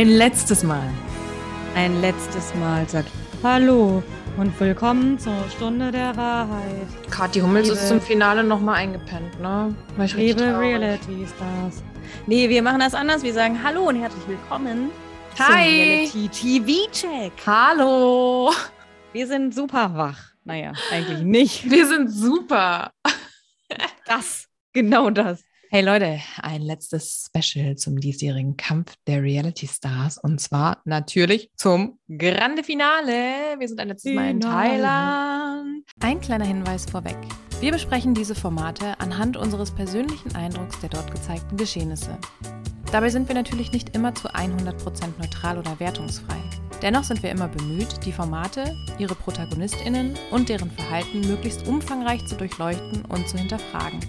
Ein letztes Mal. Ein letztes Mal sagt Hallo und willkommen zur Stunde der Wahrheit. Kathi Hummels Liebe- ist zum Finale nochmal eingepennt, ne? War ich Liebe. Reality Stars. Nee, wir machen das anders. Wir sagen Hallo und herzlich willkommen zum Hi. Reality TV Check. Hallo! Wir sind super wach. Naja, eigentlich nicht. Wir sind super. Das, genau das. Hey Leute, ein letztes Special zum diesjährigen Kampf der Reality Stars und zwar natürlich zum Grande Finale. Wir sind ein letztes Mal in. Thailand. Ein kleiner Hinweis vorweg. Wir besprechen diese Formate anhand unseres persönlichen Eindrucks der dort gezeigten Geschehnisse. Dabei sind wir natürlich nicht immer zu 100% neutral oder wertungsfrei. Dennoch sind wir immer bemüht, die Formate, ihre ProtagonistInnen und deren Verhalten möglichst umfangreich zu durchleuchten und zu hinterfragen.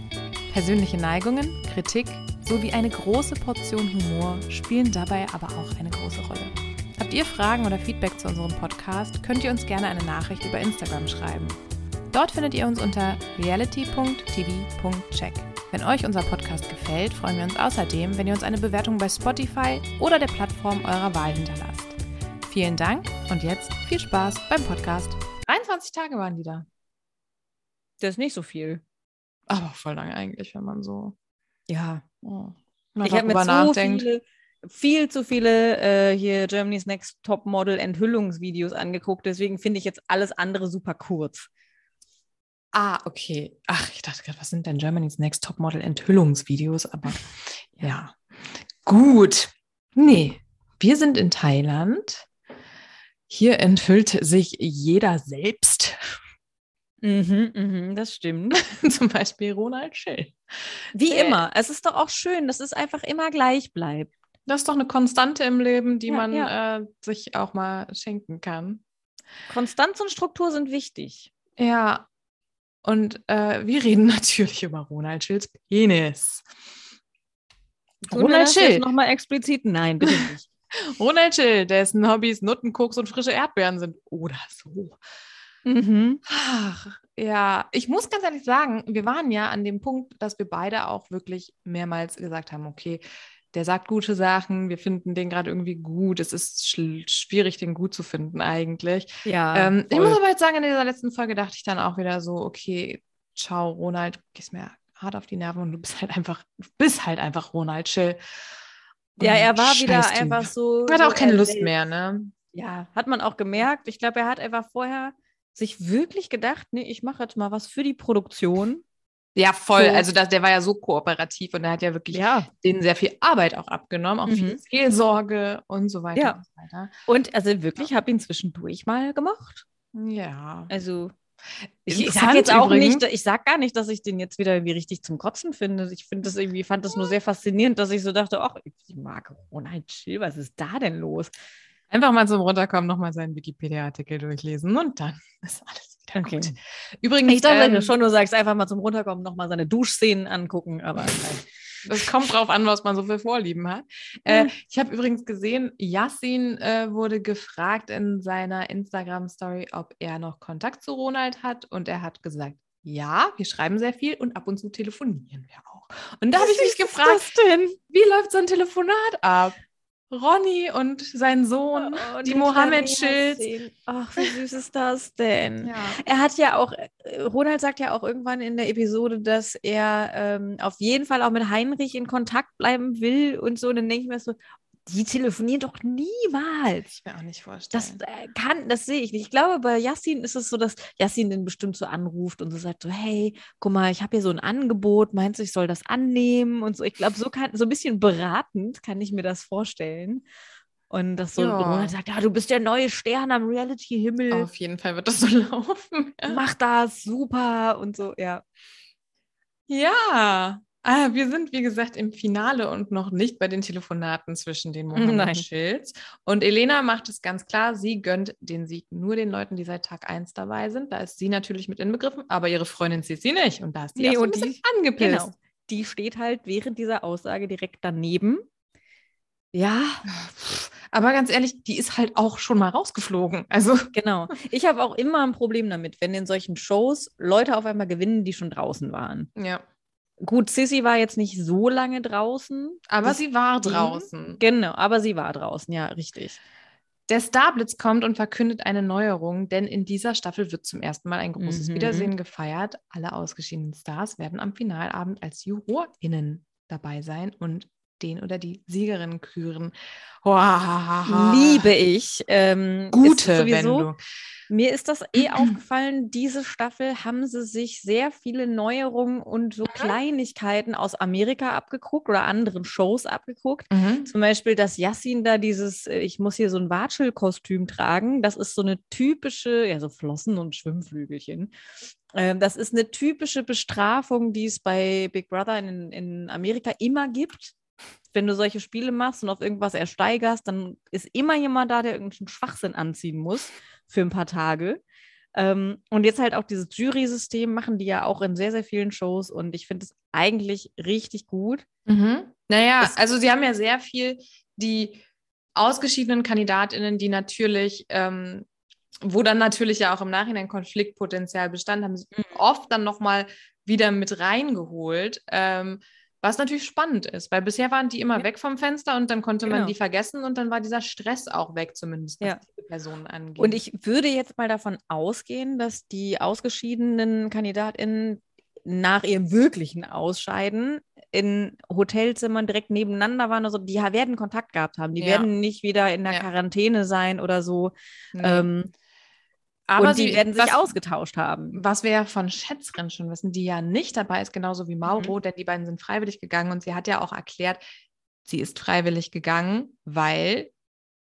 Persönliche Neigungen, Kritik sowie eine große Portion Humor spielen dabei aber auch eine große Rolle. Habt ihr Fragen oder Feedback zu unserem Podcast, könnt ihr uns gerne eine Nachricht über Instagram schreiben. Dort findet ihr uns unter reality.tv.check. Wenn euch unser Podcast gefällt, freuen wir uns außerdem, wenn ihr uns eine Bewertung bei Spotify oder der Plattform eurer Wahl hinterlasst. Vielen Dank und jetzt viel Spaß beim Podcast. 23 Tage waren die da. Das ist nicht so viel. Aber voll lange eigentlich, wenn man so Ja. oh, Ich habe mir so nachdenkt. viele, viel zu viele äh, hier Germany's Next Top Model Enthüllungsvideos angeguckt. Deswegen finde ich jetzt alles andere super kurz. Ah, okay. Ach, ich dachte gerade, was sind denn Germany's Next Topmodel Enthüllungsvideos? Aber ja. Gut. Nee, wir sind in Thailand. Hier enthüllt sich jeder selbst. Mhm, mhm, das stimmt. Zum Beispiel Ronald Schill. Wie Sehr- immer. Es ist doch auch schön, dass es einfach immer gleich bleibt. Das ist doch eine Konstante im Leben, die Ja, man ja. Äh, sich auch mal schenken kann. Konstanz und Struktur sind wichtig. Ja. Und äh, wir reden natürlich über Ronald Schills Penis. Ronald Schill. Nochmal explizit? Nein, bitte nicht. Ronald Schill, dessen Hobbys Nutten, Koks und frische Erdbeeren sind. Oder so. Mhm. Ach, ja, ich muss ganz ehrlich sagen, wir waren ja an dem Punkt, dass wir beide auch wirklich mehrmals gesagt haben, okay, der sagt gute Sachen, wir finden den gerade irgendwie gut. Es ist schwierig, den gut zu finden eigentlich. Ja. ähm, ich muss aber jetzt sagen, in dieser letzten Folge dachte ich dann auch wieder so, okay, ciao, Ronald, du gehst mir hart auf die Nerven und du bist halt einfach, du bist halt einfach Ronald Chill. ja, er war wieder Typ. einfach so. Er hatte so auch keine Lust mehr, ne? Ja, hat man auch gemerkt. Ich glaube, er hat einfach vorher sich wirklich gedacht, nee, ich mache jetzt mal was für die Produktion. Ja, voll. So. Also das, der war ja so kooperativ und er hat ja wirklich Ja. denen sehr viel Arbeit auch abgenommen, auch viel Mhm. Seelsorge und so weiter Ja. und so weiter. Und also wirklich, habe ihn zwischendurch mal gemocht. Ja. Also ich, ich sage jetzt auch übrigens. nicht, ich sag gar nicht, dass ich den jetzt wieder irgendwie richtig zum Kotzen finde. Ich finde das irgendwie, fand das nur sehr faszinierend, dass ich so dachte, ach, ich mag Ronald Chill, was ist da denn los? Einfach mal zum Runterkommen nochmal seinen Wikipedia-Artikel durchlesen und dann ist alles wieder Okay. gut. Übrigens, Ich dachte, wenn ähm, du schon nur sagst, einfach mal zum Runterkommen nochmal seine Duschszenen angucken, aber das kommt drauf an, was man so für Vorlieben hat. Äh, ich habe übrigens gesehen, Yassin äh, wurde gefragt in seiner Instagram-Story, ob er noch Kontakt zu Ronald hat und er hat gesagt, ja, wir schreiben sehr viel und ab und zu telefonieren wir auch. Und da habe ich mich gefragt, wie läuft so ein Telefonat ab? Ronny und sein Sohn, Oh, die der Mohammed Schild. Ach, wie süß ist das denn? Ja. Er hat ja auch, äh, Ronald sagt ja auch irgendwann in der Episode, dass er ähm, auf jeden Fall auch mit Heinrich in Kontakt bleiben will und so. Und dann denke ich mir so, die telefonieren doch niemals. Ich mir auch nicht vorstellen. Das äh, kann, das sehe ich nicht. Ich glaube, bei Yassin ist es so, dass Yassin den bestimmt so anruft und so sagt so, hey, guck mal, ich habe hier so ein Angebot, meinst du, ich soll das annehmen und so. Ich glaube, so kann, so ein bisschen beratend kann ich mir das vorstellen. Und dass so Ja. Ronald sagt, ja, du bist der neue Stern am Reality-Himmel, Auf jeden Fall wird das so laufen. mach das, super und so, ja. Ja, Ah, wir sind, wie gesagt, im Finale und noch nicht bei den Telefonaten zwischen den Nein. und Schilz. Und Elena macht es ganz klar, sie gönnt den Sieg nur den Leuten, die seit Tag 1 dabei sind. Da ist sie natürlich mit inbegriffen, aber ihre Freundin Sissi nicht. Und da ist die Nee, auch so ein bisschen die- angepisst. Genau. Die steht halt während dieser Aussage direkt daneben. Ja, Aber ganz ehrlich, die ist halt auch schon mal rausgeflogen. Also, genau. Ich habe auch immer ein Problem damit, wenn in solchen Shows Leute auf einmal gewinnen, die schon draußen waren. ja. Gut, Sissy war jetzt nicht so lange draußen. Aber Das sie war draußen. Genau, aber sie war draußen, ja, richtig. Der Starblitz kommt und verkündet eine Neuerung, denn in dieser Staffel wird zum ersten Mal ein großes Mhm. Wiedersehen gefeiert. Alle ausgeschiedenen Stars werden am Finalabend als JurorInnen dabei sein und den oder die Siegerin küren. Liebe ich. Ähm, Gute sowieso, Wendung. Mir ist das eh aufgefallen, diese Staffel haben sie sich sehr viele Neuerungen und so Kleinigkeiten aus Amerika abgeguckt oder anderen Shows abgeguckt. Mhm. Zum Beispiel, dass Yassin da dieses, äh, ich muss hier so ein Watschelkostüm tragen. Das ist so eine typische, ja, so Flossen und Schwimmflügelchen. Ähm, das ist eine typische Bestrafung, die es bei Big Brother in, in Amerika immer gibt. Wenn du solche Spiele machst und auf irgendwas ersteigerst, dann ist immer jemand da, der irgendeinen Schwachsinn anziehen muss für ein paar Tage. Ähm, und jetzt halt auch dieses Jury-System machen die ja auch in sehr, sehr vielen Shows und ich finde es eigentlich richtig gut. Mhm. Naja, Das- also sie haben ja sehr viel die ausgeschiedenen KandidatInnen, die natürlich, ähm, wo dann natürlich ja auch im Nachhinein Konfliktpotenzial bestand, haben sie Mhm. oft dann nochmal wieder mit reingeholt. Ähm, was natürlich spannend ist, weil bisher waren die immer Ja. weg vom Fenster und dann konnte man Genau. die vergessen und dann war dieser Stress auch weg, zumindest was Ja. diese Personen angeht. Und ich würde jetzt mal davon ausgehen, dass die ausgeschiedenen KandidatInnen nach ihrem wirklichen Ausscheiden in Hotelzimmern direkt nebeneinander waren. Also die werden Kontakt gehabt haben. Die Ja. werden nicht wieder in der. Quarantäne sein oder so. Nee. Ähm, aber und die sie- werden sich was- ausgetauscht haben. Was wir ja von Schätzchen schon wissen, die ja nicht dabei ist, genauso wie Mauro, Mhm. denn die beiden sind freiwillig gegangen und sie hat ja auch erklärt, sie ist freiwillig gegangen, weil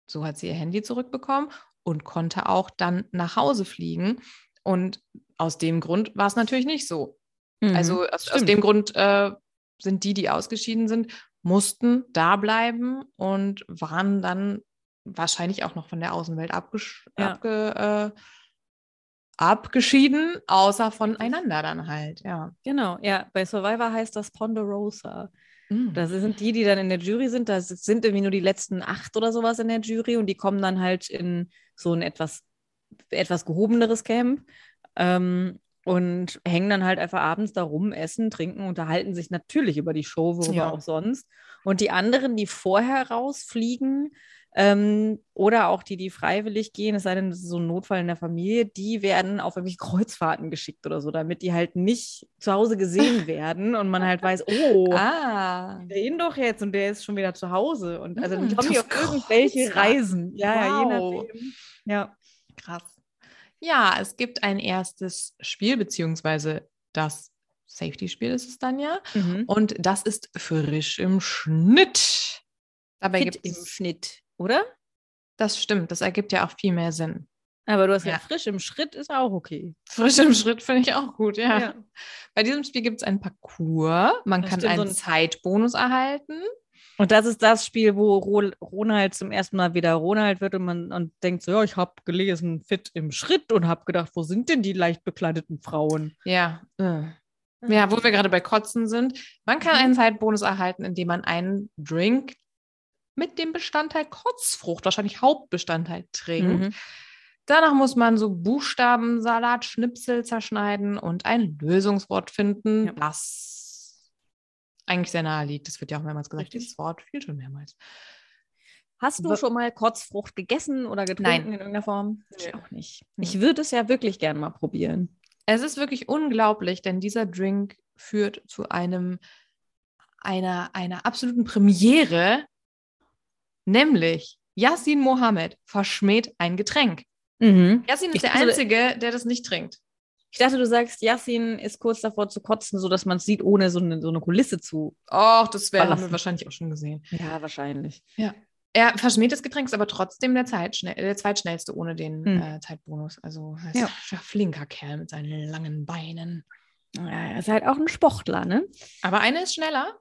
so hat sie ihr Handy zurückbekommen und konnte auch dann nach Hause fliegen. Und aus dem Grund war es natürlich nicht so. Also aus, aus Mhm. Dem Grund äh, sind die, die ausgeschieden sind, mussten da bleiben und waren dann wahrscheinlich auch noch von der Außenwelt abgesch Ja. abge, äh, abgeschieden, außer voneinander dann halt, ja. Genau, ja. Bei Survivor heißt das Ponderosa. Mhm. Das sind die, die dann in der Jury sind. Da sind irgendwie nur die letzten acht oder sowas in der Jury und die kommen dann halt in so ein etwas, etwas gehobeneres Camp ähm, und hängen dann halt einfach abends da rum, essen, trinken, unterhalten sich natürlich über die Show, worüber Ja. auch sonst. Und die anderen, die vorher rausfliegen ähm, oder auch die, die freiwillig gehen, es sei denn, das ist so ein Notfall in der Familie, die werden auf irgendwelche Kreuzfahrten geschickt oder so, damit die halt nicht zu Hause gesehen werden und man halt weiß, oh, ah. den doch jetzt und der ist schon wieder zu Hause. Und also dann Hm, kommen die auf irgendwelche. Reisen. Ja, ja, je Wow. nachdem. Ja. Krass. Ja, es gibt ein erstes Spiel, beziehungsweise das Safety-Spiel ist es dann ja. Mhm. Und das ist frisch im Schnitt. Dabei gibt im es, Schnitt, oder? das stimmt, das ergibt ja auch viel mehr Sinn. Aber du hast ja, Ja. frisch im Schritt ist auch okay. Frisch im Schritt finde ich auch gut, ja. Ja. Bei diesem Spiel gibt es einen Parcours. Man Das kann stimmt, so einen ein- Zeitbonus erhalten. Und das ist das Spiel, wo Ro Ronald zum ersten Mal wieder Ronald wird und man und denkt so, ja, ich habe gelesen, fit im Schritt und habe gedacht, wo sind denn die leicht bekleideten Frauen? Ja. äh. Ja, wo wir gerade bei Kotzen sind. Man kann Mhm. einen Zeitbonus erhalten, indem man einen Drink mit dem Bestandteil Kotzfrucht, wahrscheinlich Hauptbestandteil, trinkt. Mhm. Danach muss man so Buchstabensalat, Schnipsel zerschneiden und ein Lösungswort finden, Ja. das eigentlich sehr nahe liegt. Das wird ja auch mehrmals gesagt, Richtig. dieses Wort viel schon mehrmals. Hast du Wa- schon mal Kotzfrucht gegessen oder getrunken Nein. in irgendeiner Form? Nö. Ich auch nicht. Nö. Ich würde es ja wirklich gerne mal probieren. Es ist wirklich unglaublich, denn dieser Drink führt zu einem einer, einer absoluten Premiere, nämlich Yassin Mohammed verschmäht ein Getränk. Mhm. Yassin ist Ich der dachte- Einzige, der das nicht trinkt. Ich dachte, du sagst, Yassin ist kurz davor zu kotzen, sodass man es sieht, ohne so eine, so eine Kulisse zu. Och, das wär, haben wir wahrscheinlich auch schon gesehen. Ja, wahrscheinlich. Er verschmäht das Getränk, ist aber trotzdem der, Zeitschnell, der zweitschnellste ohne den Hm. äh, Zeitbonus. Also er ist Ja. ein flinker Kerl mit seinen langen Beinen. Ja, er ist halt auch ein Sportler, ne? Aber eine ist schneller.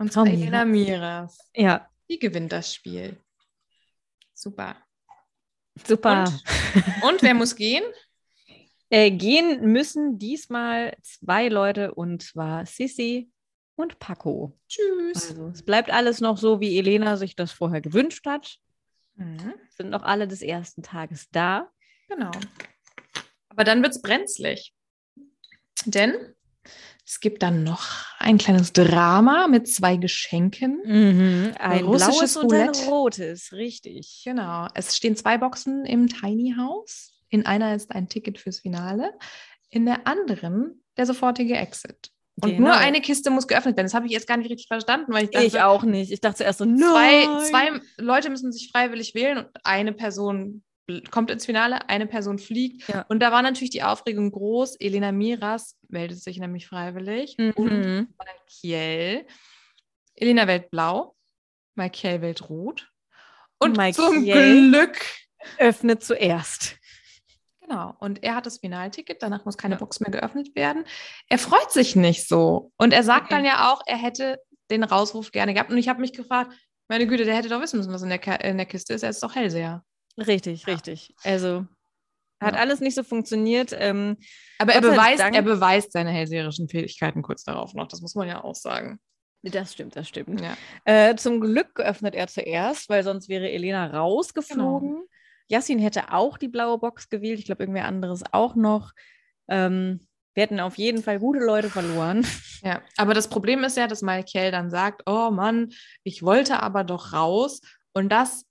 Und zwar Elena Miras. Miras. Ja, Die gewinnt das Spiel. Super. super. Und? Und wer muss gehen? Äh, gehen müssen diesmal zwei Leute und zwar Sissi und Paco. Tschüss. Also es bleibt alles noch so, wie Elena sich das vorher gewünscht hat. Mhm. Sind noch alle des ersten Tages da. Genau. Aber dann wird es brenzlig. Denn es gibt dann noch ein kleines Drama mit zwei Geschenken. Mhm, ein Russisches blaues und ein Roulette. rotes, richtig. Genau. Es stehen zwei Boxen im Tiny House. In einer ist ein Ticket fürs Finale. In der anderen der sofortige Exit. Und Genau. nur eine Kiste muss geöffnet werden. Das habe ich jetzt gar nicht richtig verstanden, weil ich dachte, Ich auch nicht. Ich dachte zuerst so, zwei, nein. zwei Leute müssen sich freiwillig wählen und eine Person kommt ins Finale, eine Person fliegt. Ja. Und da war natürlich die Aufregung groß. Elena Miras meldet sich nämlich freiwillig und Mhm. Malkiel. Elena wählt blau, Malkiel wählt rot. Und Malkiel- zum Glück Öffnet zuerst. Genau. Und er hat das Finalticket, danach muss keine Box mehr geöffnet werden. Er freut sich nicht so. Und er sagt Okay. dann ja auch, er hätte den Rausruf gerne gehabt. Und ich habe mich gefragt, meine Güte, der hätte doch wissen müssen, was in der, Ka in der Kiste ist. Er ist doch Hellseher. Richtig, richtig. Also hat Ja. alles nicht so funktioniert. Ähm, Aber er beweist, Dank. er beweist seine hellseherischen Fähigkeiten kurz darauf noch. Das muss man ja auch sagen. das stimmt, das stimmt. Ja. Äh, zum Glück öffnet er zuerst, weil sonst wäre Elena rausgeflogen. Yassin hätte auch die blaue Box gewählt. Ich glaube, irgendwer anderes auch noch. Ähm, wir hätten auf jeden Fall gute Leute verloren. ja. Aber das Problem ist ja, dass Malkiel dann sagt, oh Mann, ich wollte aber doch raus. Und das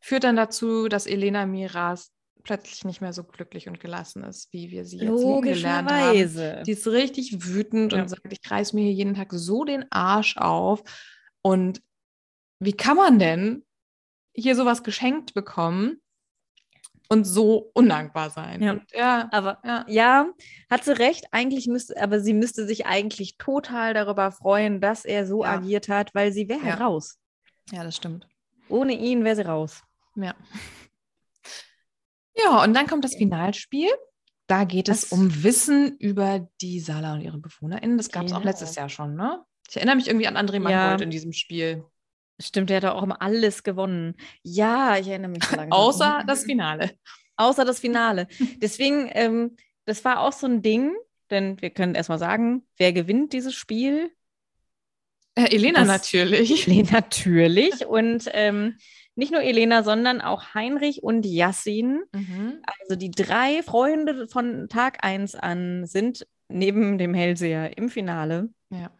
führt dann dazu, dass Elena Miras plötzlich nicht mehr so glücklich und gelassen ist, wie wir sie jetzt kennengelernt haben. Logischerweise. Die ist richtig wütend Ja. und sagt, ich reiß mir hier jeden Tag so den Arsch auf. Und wie kann man denn hier sowas geschenkt bekommen und so undankbar sein? Ja. Ja, Aber ja. ja, hat sie recht. Eigentlich müsste, aber sie müsste sich eigentlich total darüber freuen, dass er so agiert hat, weil sie wäre Ja. raus. ja, das stimmt. Ohne ihn wäre sie raus. Ja. Ja, und dann kommt das Finalspiel. Da geht es Das- um Wissen über die Sala und ihre BewohnerInnen. Das gab es auch Genau. letztes Jahr schon, ne? Ich erinnere mich irgendwie an André Ja. Mangold in diesem Spiel. Stimmt, der hat auch immer alles gewonnen. Ja, ich erinnere mich langsam. Außer das Finale. Außer das Finale. Deswegen, ähm, das war auch so ein Ding, denn wir können erstmal sagen, wer gewinnt dieses Spiel? Äh, Elena Das- natürlich. Elena natürlich. Und ähm, nicht nur Elena, sondern auch Heinrich und Yassin. Mhm. Also die drei Freunde von Tag 1 an sind neben dem Hellseher im Finale. Ja.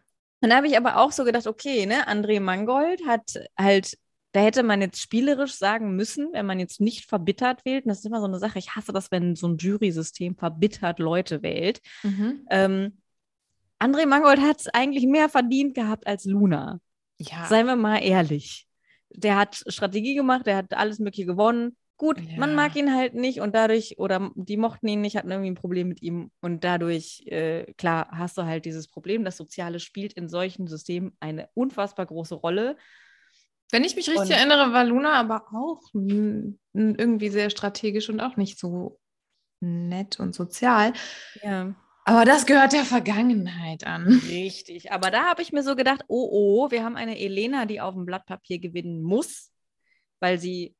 Und da habe ich aber auch so gedacht, okay, ne, André Mangold hat halt, da hätte man jetzt spielerisch sagen müssen, wenn man jetzt nicht verbittert wählt. Und das ist immer so eine Sache, ich hasse das, wenn so ein Jury-System verbittert Leute wählt. Mhm. Ähm, André Mangold hat es eigentlich mehr verdient gehabt als Luna. Ja. Seien wir mal ehrlich. Der hat Strategie gemacht, der hat alles Mögliche gewonnen. Gut, man Ja. mag ihn halt nicht und dadurch, oder die mochten ihn nicht, hatten irgendwie ein Problem mit ihm. Und dadurch, äh, klar, hast du halt dieses Problem. Das Soziale spielt in solchen Systemen eine unfassbar große Rolle. Wenn ich mich richtig Und- erinnere, war Luna aber auch irgendwie sehr strategisch und auch nicht so nett und sozial. Ja. Aber das gehört der Vergangenheit an. Richtig. Aber da habe ich mir so gedacht, oh oh, wir haben eine Elena, die auf dem Blatt Papier gewinnen muss, weil sie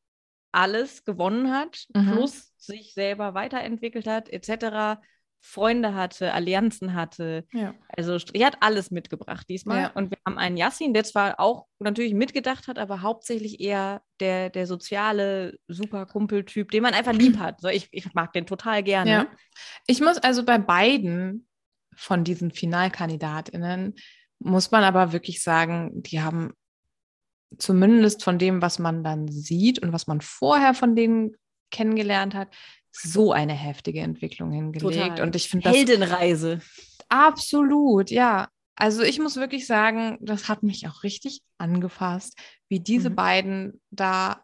alles gewonnen hat, Mhm. plus sich selber weiterentwickelt hat, etc. Freunde hatte, Allianzen hatte. Ja. Also sie hat alles mitgebracht diesmal. Ja. Und wir haben einen Yassin, der zwar auch natürlich mitgedacht hat, aber hauptsächlich eher der, der soziale Superkumpeltyp, den man einfach lieb hat. So, ich, ich mag den total gerne. Ja. Ich muss also bei beiden von diesen FinalkandidatInnen, muss man aber wirklich sagen, die haben zumindest von dem, was man dann sieht und was man vorher von denen kennengelernt hat, so eine heftige Entwicklung hingelegt. Total. Und ich finde das Heldenreise. absolut, ja. Also ich muss wirklich sagen, das hat mich auch richtig angefasst, wie diese Mhm. beiden da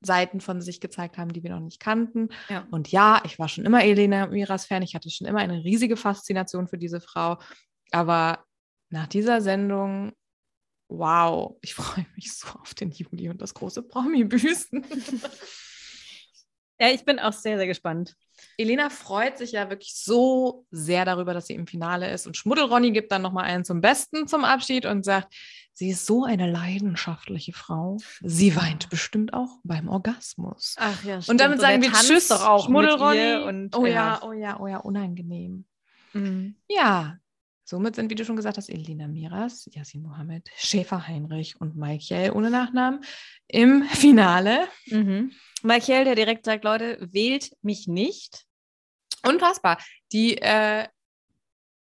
Seiten von sich gezeigt haben, die wir noch nicht kannten. Ja. Und ja, ich war schon immer Elena Miras Fan. Ich hatte schon immer eine riesige Faszination für diese Frau. Aber nach dieser Sendung, wow, ich freue mich so auf den Juli und das große Promi-Büßen. Ja, ich bin auch sehr, sehr gespannt. Elena freut sich ja wirklich so sehr darüber, dass sie im Finale ist. Und Schmuddelronny gibt dann nochmal einen zum Besten zum Abschied und sagt, sie ist so eine leidenschaftliche Frau. Sie weint bestimmt auch beim Orgasmus. Ach ja, Und damit sagen wir Tschüss, doch auch Schmuddelronny. und oh ja, oh ja, oh ja, unangenehm. Mhm. Ja, somit sind, wie du schon gesagt hast, Elena Miras, Yasin Mohammed, Schäfer Heinrich und Michael ohne Nachnamen im Finale. Mhm. Michael, der direkt sagt, Leute, wählt mich nicht. Unfassbar. Die, äh,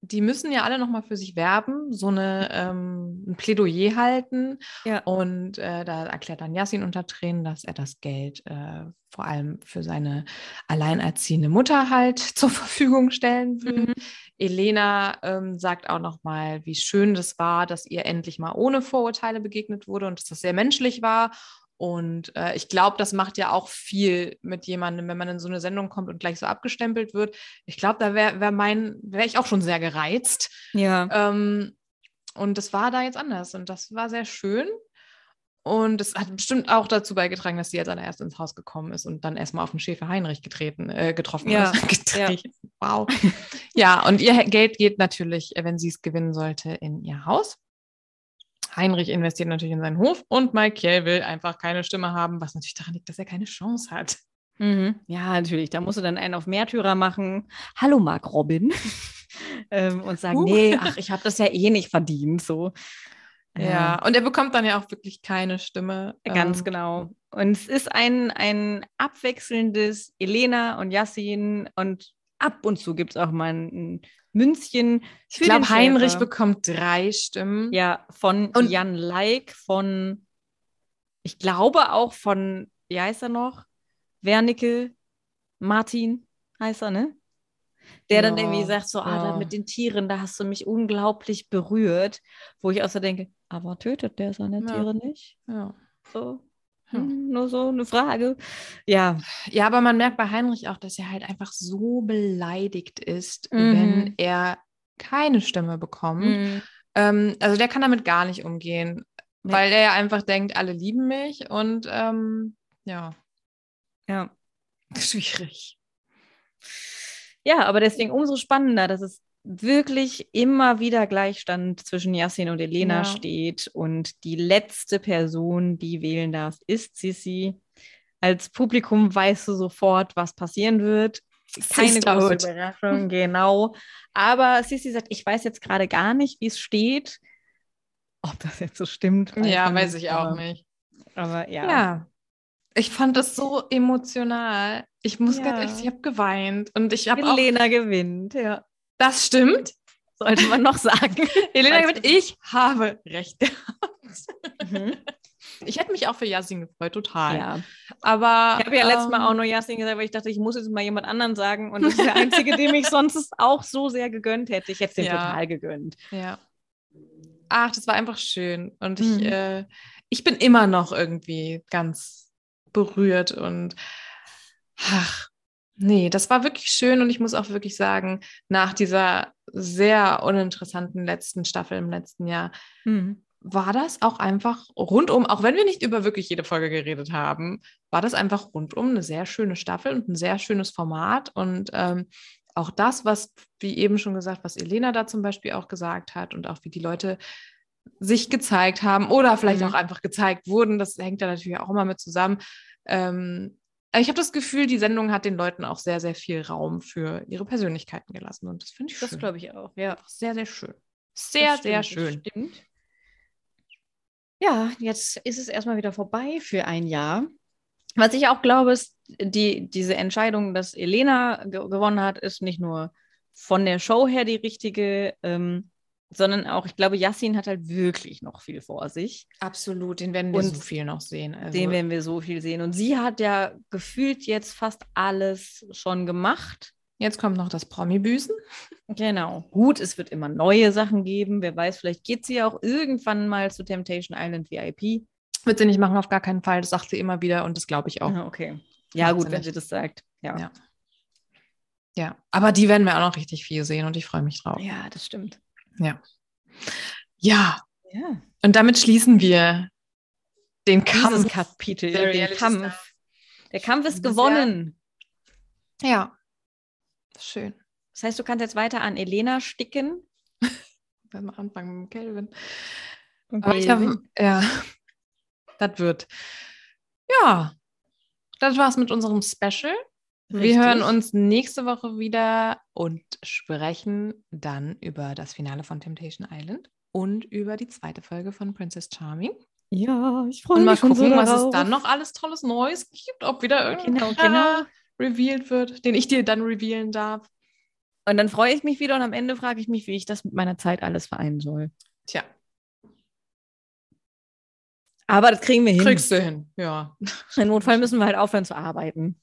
die müssen ja alle nochmal für sich werben, so eine, ähm, ein Plädoyer halten. Ja. Und äh, da erklärt dann Yassin unter Tränen, dass er das Geld äh, vor allem für seine alleinerziehende Mutter halt zur Verfügung stellen will. Mhm. Elena ähm, sagt auch nochmal, wie schön das war, dass ihr endlich mal ohne Vorurteile begegnet wurde und dass das sehr menschlich war. Und äh, ich glaube, das macht ja auch viel mit jemandem, wenn man in so eine Sendung kommt und gleich so abgestempelt wird. Ich glaube, da wäre wär mein, wäre ich auch schon sehr gereizt. Ja. Ähm, und das war da jetzt anders und das war sehr schön. Und es hat bestimmt auch dazu beigetragen, dass sie jetzt allererst ins Haus gekommen ist und dann erstmal auf den Schäfer Heinrich getreten, äh, getroffen Ja, ist. Getreten. Wow. ja, und ihr Geld geht natürlich, äh, wenn sie es gewinnen sollte, in ihr Haus. Heinrich investiert natürlich in seinen Hof und Michael will einfach keine Stimme haben, was natürlich daran liegt, dass er keine Chance hat. Mhm. Ja, natürlich. Da musst du dann einen auf Märtyrer machen. Hallo, Mark Robin. ähm, und sagen, Uh. nee, ach, ich habe das ja eh nicht verdient. So. Ja, und er bekommt dann ja auch wirklich keine Stimme. Ganz Ähm, genau. Und es ist ein, ein abwechselndes Elena und Yassin und ab und zu gibt es auch mal ein Münzchen. Ich glaube, Heinrich bekommt drei Stimmen. Ja, von Und- Jan Leik, von, ich glaube auch von, wie heißt er noch? Wernicke, Martin heißt er, ne? Der dann Ja, irgendwie sagt, so, ah, ja. mit den Tieren, da hast du mich unglaublich berührt, wo ich auch so denke, aber tötet der seine Ja. Tiere nicht? Ja. So, hm, nur so eine Frage. Ja, ja, aber man merkt bei Heinrich auch, dass er halt einfach so beleidigt ist, Mhm. wenn er keine Stimme bekommt. Mhm. Ähm, also der kann damit gar nicht umgehen, Nee. weil er ja einfach denkt, alle lieben mich und ähm, ja, ja. schwierig. Ja, aber deswegen umso spannender, dass es wirklich immer wieder Gleichstand zwischen Yassin und Elena Ja. steht und die letzte Person, die wählen darf, ist Sissi. Als Publikum weißt du sofort, was passieren wird. Keine große Überraschung, genau. Aber Sissi sagt, ich weiß jetzt gerade gar nicht, wie es steht. Ob das jetzt so stimmt. Ja, man weiß ich auch nicht. Aber ja. Ja. Ich fand das so emotional. Ich muss Ja. ganz ehrlich, ich habe geweint und ich habe auch. Elena gewinnt, ja. Das stimmt. Sollte man noch sagen. Elena gewinnt. Ich habe recht gehabt. Mhm. Ich hätte mich auch für Yasin gefreut, total. Ja. Aber Ich habe ja letztes Mal ähm, auch nur Jasmin gesagt, weil ich dachte, ich muss jetzt mal jemand anderen sagen. Und das ist der einzige, dem ich sonst auch so sehr gegönnt hätte. Ich hätte es dem Ja. total gegönnt. Ja. Ach, das war einfach schön. Und Mhm. ich, äh, ich bin immer noch irgendwie ganz berührt und ach, nee, das war wirklich schön und ich muss auch wirklich sagen, nach dieser sehr uninteressanten letzten Staffel im letzten Jahr war das auch einfach rundum, auch wenn wir nicht über wirklich jede Folge geredet haben, war das einfach rundum eine sehr schöne Staffel und ein sehr schönes Format. Und ähm, auch das, was, wie eben schon gesagt, was Elena da zum Beispiel auch gesagt hat und auch wie die Leute sich gezeigt haben oder vielleicht Mhm. auch einfach gezeigt wurden, das hängt da natürlich auch immer mit zusammen. Ähm, aber ich habe das Gefühl, die Sendung hat den Leuten auch sehr, sehr viel Raum für ihre Persönlichkeiten gelassen. Und das finde ich Das glaube ich auch, ja. sehr, sehr schön. Sehr, sehr stimmt, das schön. Stimmt. Ja, jetzt ist es erstmal wieder vorbei für ein Jahr. Was ich auch glaube, ist, die, diese Entscheidung, dass Elena ge gewonnen hat, ist nicht nur von der Show her die richtige, ähm, sondern auch, ich glaube, Yassin hat halt wirklich noch viel vor sich. Absolut, den werden wir Und so viel noch sehen. Also, Den werden wir so viel sehen. Und sie hat ja gefühlt jetzt fast alles schon gemacht. jetzt kommt noch das Promi-Büßen. Genau. Gut, es wird immer neue Sachen geben. Wer weiß, vielleicht geht sie ja auch irgendwann mal zu Temptation Island VIP. Wird sie nicht machen, auf gar keinen Fall. Das sagt sie immer wieder und das glaube ich auch. Ah, okay. Ja, gut, sie wenn nicht. sie das sagt. Ja. Ja. Ja, aber die werden wir auch noch richtig viel sehen und ich freue mich drauf. Ja, das stimmt. Ja. Ja, Ja. und damit schließen wir den Dieses Kampf. Kapitel, der den Kampf. Star. Der Kampf ist gewonnen. Ja. Schön. Das heißt, du kannst jetzt weiter an Elena sticken. Wir anfangen mit Kelvin. Habe, ja, das wird. Ja, das war's mit unserem Special. Wir hören uns nächste Woche wieder und sprechen dann über das Finale von Temptation Island und über die zweite Folge von Princess Charming. Ja, ich freue Und mich mal schon gucken, so was es dann noch alles tolles Neues gibt, ob wieder irgendein Genau, Charakter revealed wird, den ich dir dann revealen darf. Und dann freue ich mich wieder und am Ende frage ich mich, wie ich das mit meiner Zeit alles vereinen soll. Tja, Aber das kriegen wir hin. kriegst du hin. Ja. Im Notfall müssen wir halt aufhören zu arbeiten.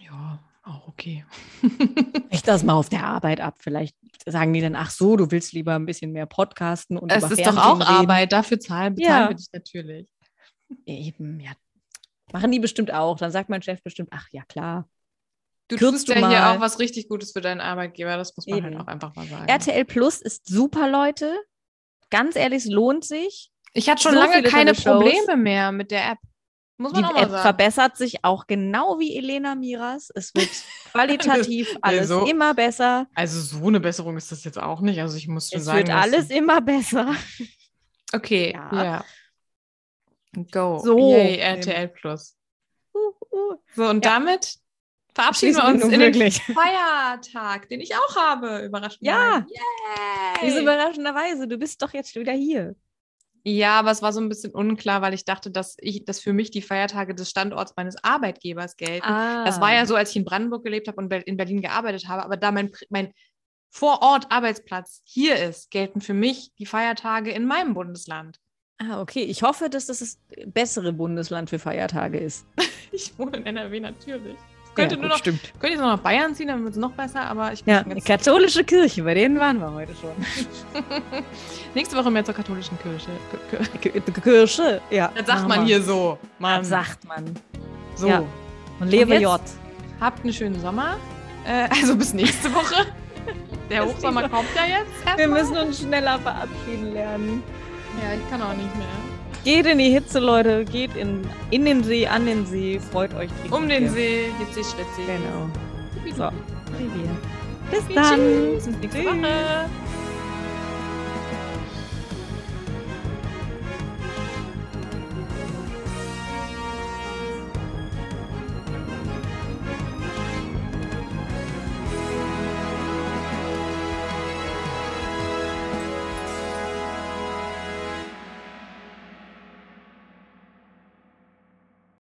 Ja, auch okay. Ich das mal auf der Arbeit ab. Vielleicht sagen die dann, ach so, du willst lieber ein bisschen mehr podcasten und es ist doch auch reden. Arbeit, dafür zahlen, bezahlen Ja. wir dich natürlich. Eben, ja. Machen die bestimmt auch. Dann sagt mein Chef bestimmt, ach ja, klar. Du Kürzt tust du ja hier mal. auch was richtig Gutes für deinen Arbeitgeber, das muss man Eben. halt auch einfach mal sagen. RTL Plus ist super, Leute. Ganz ehrlich, es lohnt sich. Ich hatte schon so lange keine. Probleme mehr mit der App. Muss Die man auch mal App sagen. verbessert sich auch genau wie Elena Miras. Es wird qualitativ alles so- immer besser. Also so eine Besserung ist das jetzt auch nicht. Also ich muss schon Es sagen. wird dass- alles immer besser. Okay, Ja. ja. Go. So. Yay, RTL Plus. Uh, uh. So, und Ja. damit verabschieden wir uns in wirklich. den Feiertag, den ich auch habe. Überraschend. Ja. Yay. Wieso überraschenderweise? Du bist doch jetzt wieder hier. Ja, aber es war so ein bisschen unklar, weil ich dachte, dass ich, dass für mich die Feiertage des Standorts meines Arbeitgebers gelten. Das war Ah. ja so, als ich in Brandenburg gelebt habe und in Berlin gearbeitet habe, aber da mein, mein Vorort-Arbeitsplatz hier ist, gelten für mich die Feiertage in meinem Bundesland. Ah, okay. Ich hoffe, dass das das bessere Bundesland für Feiertage ist. Ich wohne in NRW natürlich. Könnte Ja, nur noch, stimmt. könnte jetzt noch nach Bayern ziehen, dann wird es noch besser, aber ich Ja, die katholische Kirche, bei denen waren wir heute schon. nächste Woche mehr zur katholischen Kirche. Kirche, ja. Das sagt man hier so. Mann. Das sagt man. so. ja. Und lebe jetzt? J. Habt einen schönen Sommer. Äh, also bis nächste Woche. Der Bis Hochsommer kommt ja jetzt. Wir müssen uns schneller verabschieden lernen. Ja, ich kann auch nicht mehr. Geht in die Hitze, Leute. Geht in, in den See, an den See. Freut euch. Um den. See, hitzig, schwitzig. Genau. So. Bis Tschüss. dann. Bis nächste. Woche.